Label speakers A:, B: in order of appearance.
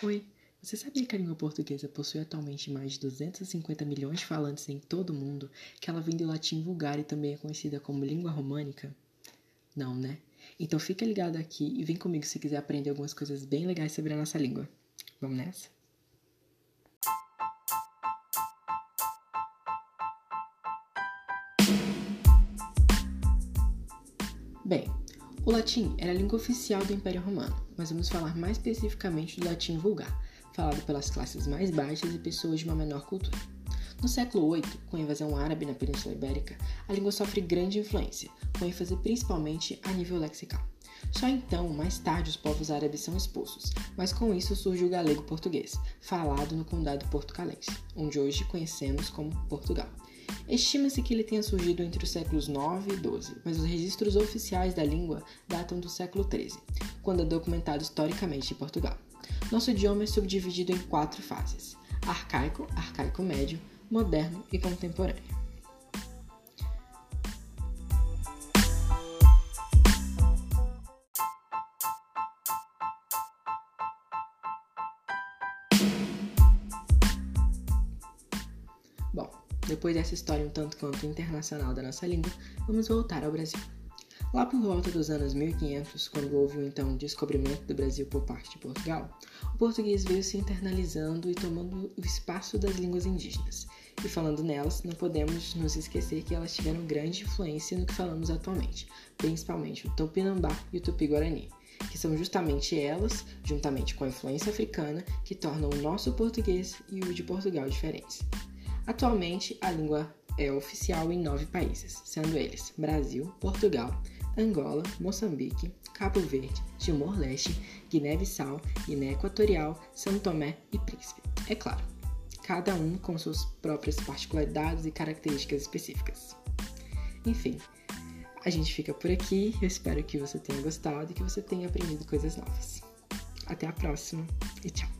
A: Oi, você sabia que a língua portuguesa possui atualmente mais de 250 milhões de falantes em todo o mundo, que ela vem do latim vulgar e também é conhecida como língua românica? Não, né? Então fica ligado aqui e vem comigo se quiser aprender algumas coisas bem legais sobre a nossa língua. Vamos nessa? Bem, o latim era a língua oficial do Império Romano, mas vamos falar mais especificamente do latim vulgar, falado pelas classes mais baixas e pessoas de uma menor cultura. No século VIII, com a invasão árabe na Península Ibérica, a língua sofre grande influência, com ênfase principalmente a nível lexical. Só então, mais tarde, os povos árabes são expulsos, mas com isso surge o galego português, falado no condado portucalense, onde hoje conhecemos como Portugal. Estima-se que ele tenha surgido entre os séculos 9 e 12, mas os registros oficiais da língua datam do século 13, quando é documentado historicamente em Portugal. Nosso idioma é subdividido em quatro fases: arcaico, arcaico médio, moderno e contemporâneo. Bom, depois dessa história um tanto quanto internacional da nossa língua, vamos voltar ao Brasil. Lá por volta dos anos 1500, quando houve o então descobrimento do Brasil por parte de Portugal, o português veio se internalizando e tomando o espaço das línguas indígenas. E falando nelas, não podemos nos esquecer que elas tiveram grande influência no que falamos atualmente, principalmente o Tupinambá e o Tupi-Guarani, que são justamente elas, juntamente com a influência africana, que tornam o nosso português e o de Portugal diferentes. Atualmente, a língua é oficial em nove países, sendo eles Brasil, Portugal, Angola, Moçambique, Cabo Verde, Timor-Leste, Guiné-Bissau, Guiné Equatorial, São Tomé e Príncipe. É claro, cada um com suas próprias particularidades e características específicas. Enfim, a gente fica por aqui. Eu espero que você tenha gostado e que você tenha aprendido coisas novas. Até a próxima e tchau!